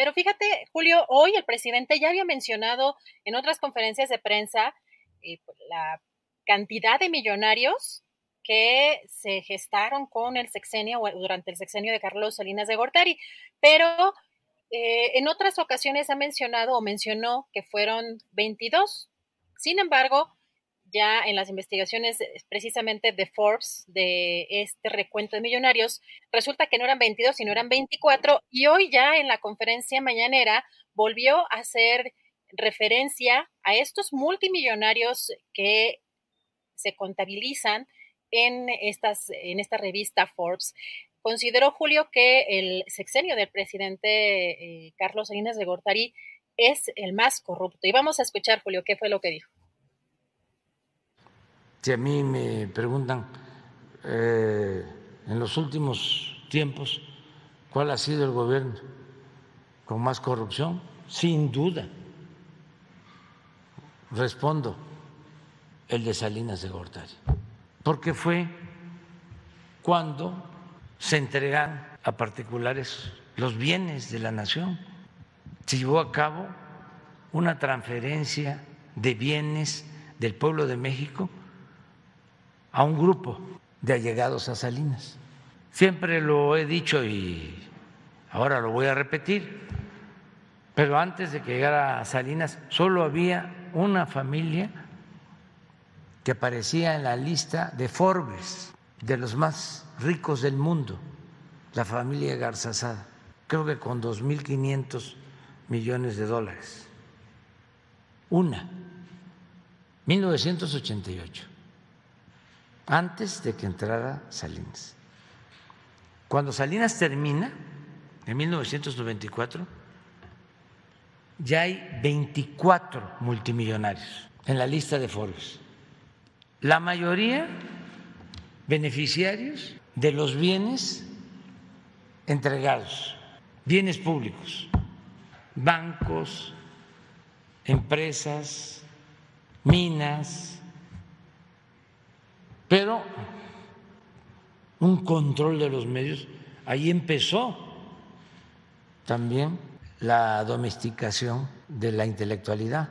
Pero fíjate, Julio, hoy el presidente ya había mencionado en otras conferencias de prensa eh, pues, la cantidad de millonarios que se gestaron con el sexenio o durante el sexenio de Carlos Salinas de Gortari, pero eh, en otras ocasiones ha mencionado o mencionó que fueron 22. Sin embargo, ya en las investigaciones eh, precisamente de Forbes, de este recuento de millonarios, resulta que no eran 22, sino eran 24, y hoy ya en la conferencia mañanera volvió a hacer referencia a estos multimillonarios que se contabilizan en, estas, en esta revista Forbes. Consideró Julio que el sexenio del presidente eh, Carlos Salinas de Gortari es el más corrupto. Y vamos a escuchar, Julio, qué fue lo que dijo. Si a mí me preguntan eh, en los últimos tiempos cuál ha sido el gobierno con más corrupción, sin duda. Respondo el de Salinas de Gortari, porque fue cuando se entregan a particulares los bienes de la nación. Se llevó a cabo una transferencia de bienes del pueblo de México a un grupo de allegados a Salinas. Siempre lo he dicho y ahora lo voy a repetir, pero antes de que llegara a Salinas solo había una familia que aparecía en la lista de Forbes de los más ricos del mundo, la familia Garzazada, creo que con 2.500 millones de dólares. Una, 1988 antes de que entrara Salinas. Cuando Salinas termina, en 1994, ya hay 24 multimillonarios en la lista de Forbes. La mayoría beneficiarios de los bienes entregados, bienes públicos, bancos, empresas, minas, pero un control de los medios, ahí empezó también la domesticación de la intelectualidad.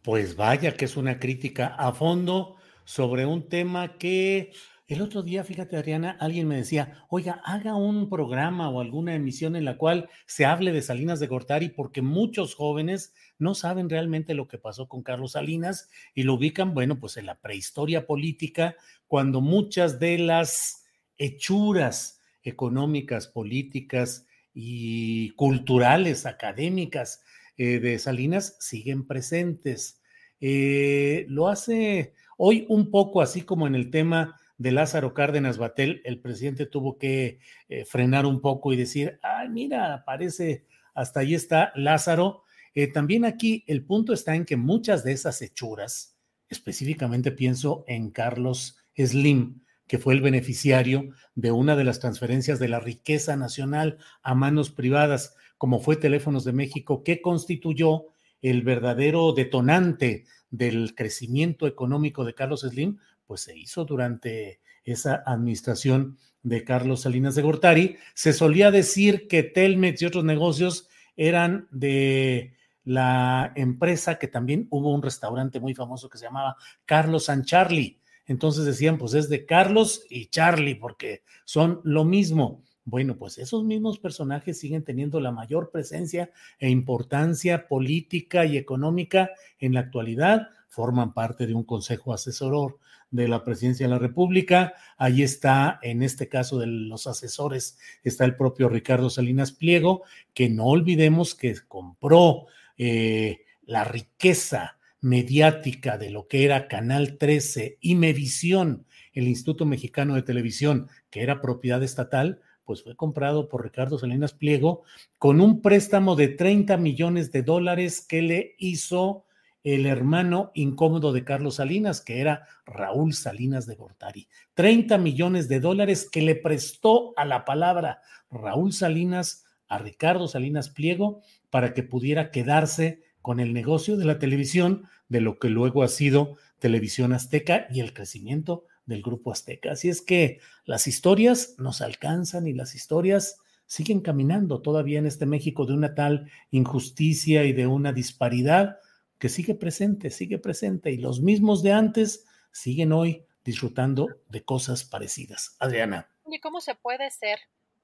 Pues vaya que es una crítica a fondo sobre un tema que el otro día, fíjate Adriana, alguien me decía, oiga, haga un programa o alguna emisión en la cual se hable de Salinas de Gortari porque muchos jóvenes no saben realmente lo que pasó con Carlos Salinas y lo ubican, bueno, pues en la prehistoria política, cuando muchas de las hechuras económicas, políticas y culturales, académicas eh, de Salinas siguen presentes. Eh, lo hace hoy un poco así como en el tema de Lázaro Cárdenas Batel, el presidente tuvo que eh, frenar un poco y decir, ay, mira, parece, hasta ahí está Lázaro, eh, también aquí el punto está en que muchas de esas hechuras, específicamente pienso en Carlos Slim, que fue el beneficiario de una de las transferencias de la riqueza nacional a manos privadas, como fue Teléfonos de México, que constituyó el verdadero detonante del crecimiento económico de Carlos Slim, pues se hizo durante esa administración de Carlos Salinas de Gortari, se solía decir que Telmex y otros negocios eran de la empresa que también hubo un restaurante muy famoso que se llamaba Carlos San Charlie. Entonces decían, pues es de Carlos y Charlie, porque son lo mismo. Bueno, pues esos mismos personajes siguen teniendo la mayor presencia e importancia política y económica en la actualidad, forman parte de un consejo asesoror de la presidencia de la República. Ahí está, en este caso de los asesores, está el propio Ricardo Salinas Pliego, que no olvidemos que compró eh, la riqueza mediática de lo que era Canal 13 y Mevisión, el Instituto Mexicano de Televisión, que era propiedad estatal, pues fue comprado por Ricardo Salinas Pliego con un préstamo de 30 millones de dólares que le hizo el hermano incómodo de Carlos Salinas, que era Raúl Salinas de Gortari. 30 millones de dólares que le prestó a la palabra Raúl Salinas a Ricardo Salinas Pliego para que pudiera quedarse con el negocio de la televisión, de lo que luego ha sido Televisión Azteca y el crecimiento del Grupo Azteca. Así es que las historias nos alcanzan y las historias siguen caminando todavía en este México de una tal injusticia y de una disparidad que sigue presente, sigue presente y los mismos de antes siguen hoy disfrutando de cosas parecidas. Adriana. ¿Y cómo se puede ser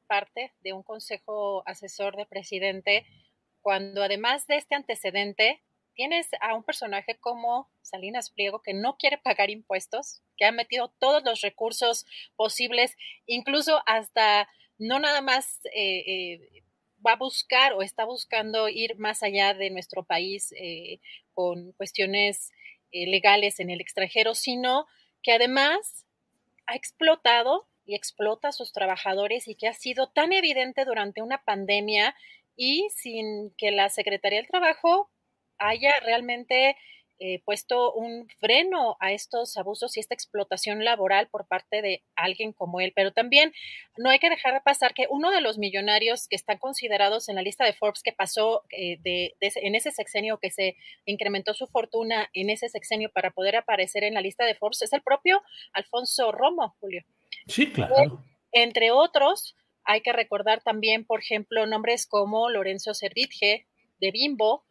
parte de un consejo asesor de presidente cuando además de este antecedente tienes a un personaje como Salinas Pliego que no quiere pagar impuestos, que ha metido todos los recursos posibles, incluso hasta no nada más eh, eh, va a buscar o está buscando ir más allá de nuestro país eh, con cuestiones legales en el extranjero, sino que además ha explotado y explota a sus trabajadores y que ha sido tan evidente durante una pandemia y sin que la Secretaría del Trabajo haya realmente eh, puesto un freno a estos abusos y esta explotación laboral por parte de alguien como él. Pero también no hay que dejar de pasar que uno de los millonarios que están considerados en la lista de Forbes que pasó eh, de, en ese sexenio, que se incrementó su fortuna en ese sexenio para poder aparecer en la lista de Forbes, es el propio Alfonso Romo, Julio. Sí, claro. entre otros, hay que recordar también, por ejemplo, nombres como Lorenzo Cerditge de Bimbo,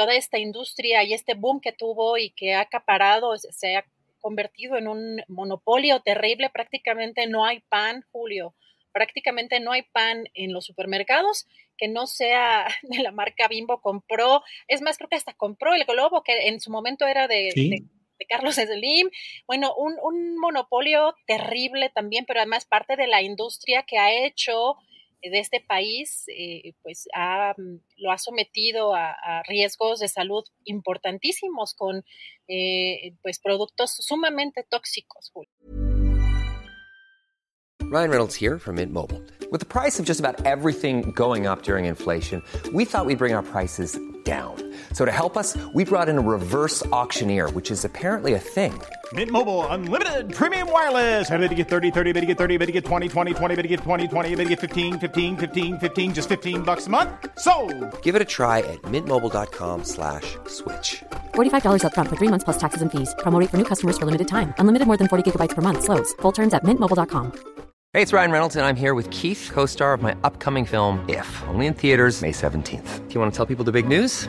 toda esta industria y este boom que tuvo y que ha acaparado, se ha convertido en un monopolio terrible, prácticamente no hay pan, Julio, prácticamente no hay pan en los supermercados que no sea de la marca Bimbo, compró, es más, creo que hasta compró el Globo, que en su momento era de, Carlos Slim, bueno, un, un monopolio terrible también, pero además parte de la industria que ha hecho de este país, eh, pues mm, lo ha sometido a, riesgos de salud importantísimos con eh, pues productos sumamente tóxicos. Ryan Reynolds here from Mint Mobile. With the price of just about everything going up during inflation, we thought we'd bring our prices down. So to help us, we brought in a reverse auctioneer, which is apparently a thing. Mint Mobile unlimited premium wireless. Have to get 30, 30, bit to get 30, bit to get 20, 20, 20, bit to get 20, 20, bit to get 15, 15, 15, 15 just 15 bucks a month. So, Give it a try at mintmobile.com/switch. slash $45 up front for 3 months plus taxes and fees. Promo for new customers for limited time. Unlimited more than 40 gigabytes per month slows. Full terms at mintmobile.com. Hey, it's Ryan Reynolds and I'm here with Keith, co-star of my upcoming film If, only in theaters May 17th. Do you want to tell people the big news?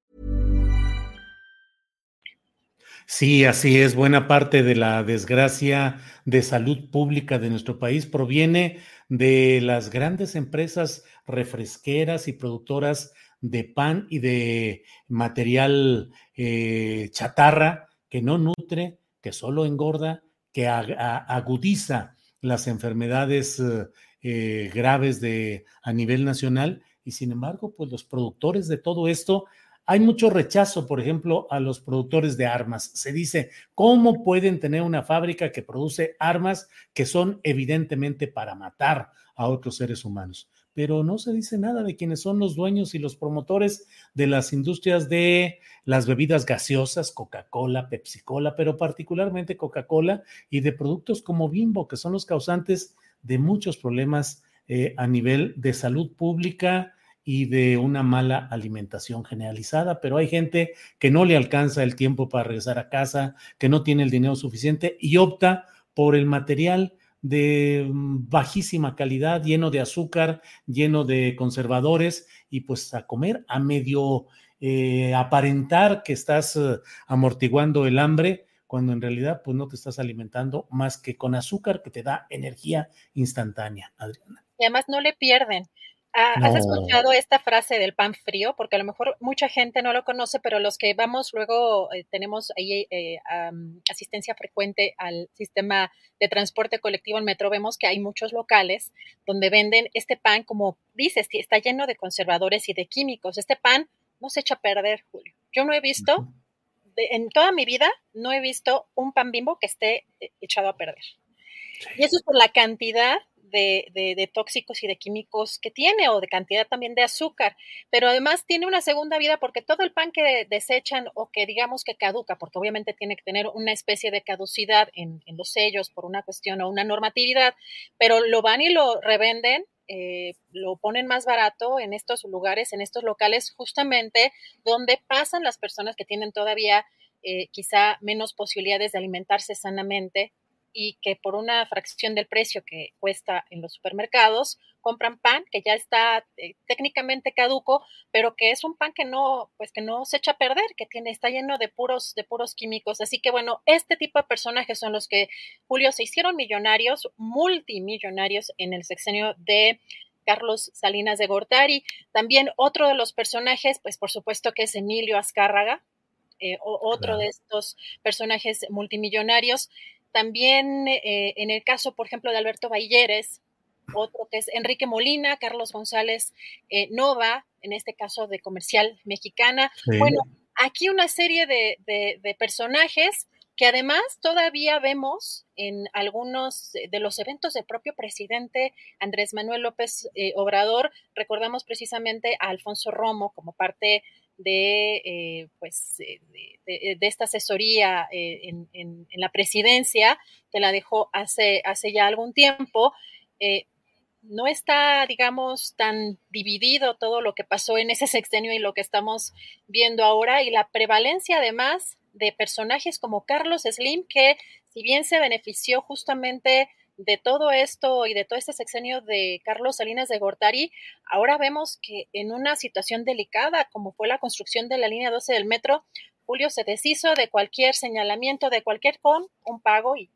Sí, así es. Buena parte de la desgracia de salud pública de nuestro país proviene de las grandes empresas refresqueras y productoras de pan y de material eh, chatarra que no nutre, que solo engorda, que agudiza las enfermedades eh, graves de, a nivel nacional. Y sin embargo, pues los productores de todo esto hay mucho rechazo, por ejemplo, a los productores de armas. Se dice, ¿cómo pueden tener una fábrica que produce armas que son evidentemente para matar a otros seres humanos? pero no se dice nada de quienes son los dueños y los promotores de las industrias de las bebidas gaseosas, Coca-Cola, Pepsi-Cola, pero particularmente Coca-Cola y de productos como Bimbo, que son los causantes de muchos problemas eh, a nivel de salud pública y de una mala alimentación generalizada, pero hay gente que no le alcanza el tiempo para regresar a casa, que no tiene el dinero suficiente y opta por el material de mm, bajísima calidad, lleno de azúcar, lleno de conservadores y pues a comer, a medio eh, aparentar que estás eh, amortiguando el hambre, cuando en realidad pues no te estás alimentando más que con azúcar que te da energía instantánea, Adriana. Y además no le pierden. Ah, ¿Has escuchado esta frase del pan frío? Porque a lo mejor mucha gente no lo conoce, pero los que vamos luego eh, tenemos ahí eh, asistencia frecuente al sistema de transporte colectivo en metro, vemos que hay muchos locales donde venden este pan, como dices, está lleno de conservadores y de químicos. Este pan no se echa a perder, Julio. Yo no he visto, en toda mi vida, no he visto un pan bimbo que esté eh, echado a perder. Y eso es por la cantidad de, tóxicos y de químicos que tiene o de cantidad también de azúcar, pero además tiene una segunda vida porque todo el pan que desechan o que digamos que caduca, porque obviamente tiene que tener una especie de caducidad en, los sellos por una cuestión o una normatividad, pero lo van y lo revenden eh, lo ponen más barato en estos lugares, en estos locales, justamente donde pasan las personas que tienen todavía eh, quizá menos posibilidades de alimentarse sanamente y que por una fracción del precio que cuesta en los supermercados compran pan que ya está eh, técnicamente caduco, pero que es un pan que no, pues que no se echa a perder, que tiene, está lleno de puros, de puros químicos. Así que bueno, este tipo de personajes son los que, Julio, se hicieron millonarios, multimillonarios en el sexenio de Carlos Salinas de Gortari. También otro de los personajes, pues por supuesto que es Emilio Azcárraga, eh, otro de estos personajes multimillonarios. También eh, en el caso, por ejemplo, de Alberto Balleres, otro que es Enrique Molina, Carlos González eh, Nova, en este caso de Comercial Mexicana. Bueno, aquí una serie de, personajes que además todavía vemos en algunos de los eventos del propio presidente Andrés Manuel López eh, Obrador. Recordamos precisamente a Alfonso Romo como parte de, eh, pues, eh, de, esta asesoría eh, en, la presidencia, que la dejó hace, hace ya algún tiempo. no está, digamos, tan dividido todo lo que pasó en ese sexenio y lo que estamos viendo ahora, y la prevalencia además de personajes como Carlos Slim, que si bien se benefició justamente de todo esto y de todo este sexenio de Carlos Salinas de Gortari, ahora vemos que en una situación delicada, como fue la construcción de la línea 12 del metro, Julio se deshizo de cualquier señalamiento, de cualquier con un pago y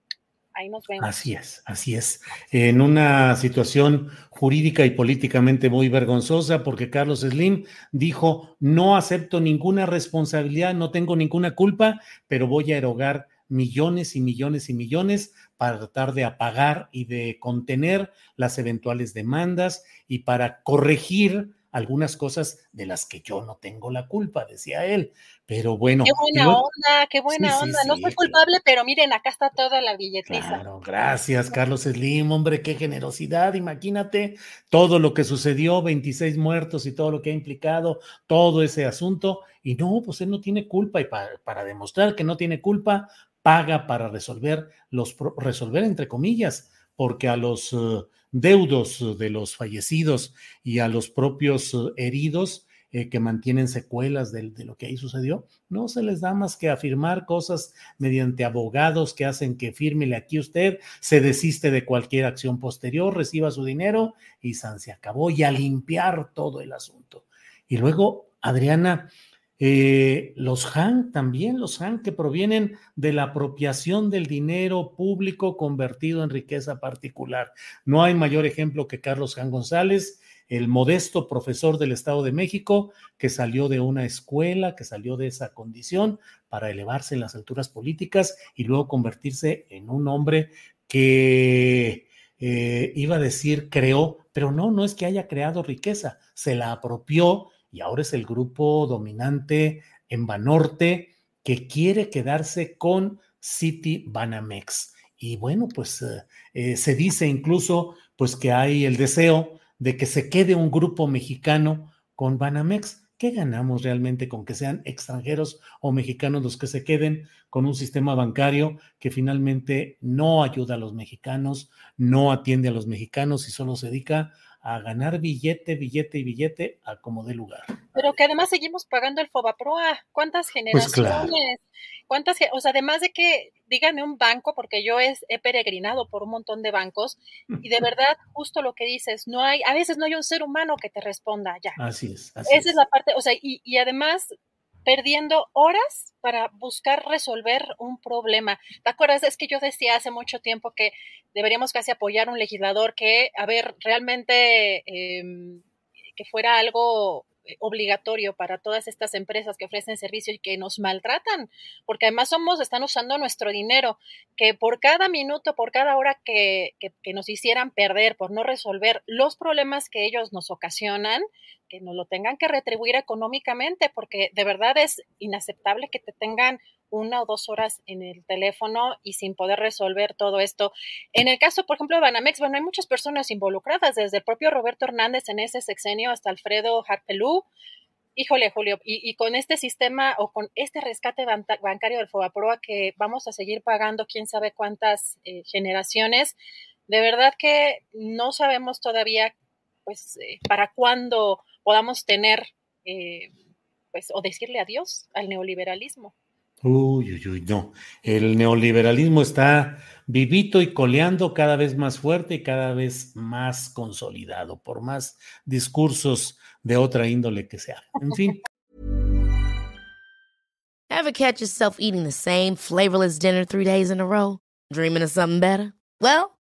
ahí nos vemos. Así es, así es. En una situación jurídica y políticamente muy vergonzosa, porque Carlos Slim dijo, no acepto ninguna responsabilidad, no tengo ninguna culpa, pero voy a erogar millones y millones y millones para tratar de apagar y de contener las eventuales demandas y para corregir algunas cosas de las que yo no tengo la culpa, decía él. Pero bueno. Qué buena onda, qué buena onda. no soy culpable, pero miren, acá está toda la billetriza. Claro, gracias, Carlos Slim, hombre, qué generosidad. Imagínate todo lo que sucedió, 26 muertos y todo lo que ha implicado, todo ese asunto. Y no, pues él no tiene culpa. Y para, para demostrar que no tiene culpa, paga para resolver los resolver entre comillas, porque a los eh, deudos de los fallecidos y a los propios eh, heridos eh, que mantienen secuelas de, lo que ahí sucedió, no se les da más que afirmar cosas mediante abogados que hacen que fírmele aquí usted, se desiste de cualquier acción posterior, reciba su dinero y se acabó y a limpiar todo el asunto. Y luego, Adriana, eh, los Han también, los Han que provienen de la apropiación del dinero público convertido en riqueza particular. No hay mayor ejemplo que Carlos Han González, el modesto profesor del Estado de México que salió de una escuela, que salió de esa condición para elevarse en las alturas políticas y luego convertirse en un hombre que eh, iba a decir creó, pero no, no es que haya creado riqueza, se la apropió y ahora es el grupo dominante en Banorte que quiere quedarse con City Banamex. Y bueno, pues eh, eh, se dice incluso pues que hay el deseo de que se quede un grupo mexicano con Banamex. ¿Qué ganamos realmente con que sean extranjeros o mexicanos los que se queden con un sistema bancario que finalmente no ayuda a los mexicanos, no atiende a los mexicanos y solo se dedica a ganar billete, billete y billete a como dé lugar. Pero que además seguimos pagando el Fobaproa. ¿Cuántas pues generaciones? ¿Cuántas? O sea, además de que, díganme un banco, porque yo he, he peregrinado por un montón de bancos y de verdad, justo lo que dices, no hay, a veces no hay un ser humano que te responda ya. Así es. Esa es. la parte, o sea, y, y además perdiendo horas para buscar resolver un problema. ¿Te acuerdas? Es que yo decía hace mucho tiempo que deberíamos casi apoyar a un legislador que, a ver, realmente em, que fuera algo eh, obligatorio para todas estas empresas que ofrecen servicio y que nos maltratan, porque además somos, están usando nuestro dinero, que por cada minuto, por cada hora que, que, nos hicieran perder por no resolver los problemas que ellos nos ocasionan, que nos lo tengan que retribuir económicamente, porque de verdad es inaceptable que te tengan una o dos horas en el teléfono y sin poder resolver todo esto. En el caso, por ejemplo, de Banamex, bueno, hay muchas personas involucradas, desde el propio Roberto Hernández en ese sexenio hasta Alfredo Harpelú. Híjole, Julio, y, con este sistema o con este rescate bancario del Fobaproa que vamos a seguir pagando quién sabe cuántas eh, generaciones, de verdad que no sabemos todavía, pues, eh, para cuándo podamos tener, eh, pues, o decirle adiós al neoliberalismo. Uy, uy, uy, no. El neoliberalismo está vivito y coleando cada vez más fuerte y cada vez más consolidado, por más discursos de otra índole que sea. En fin. Ever catch yourself eating the same flavorless dinner three days in a row? Dreaming of something better? Well,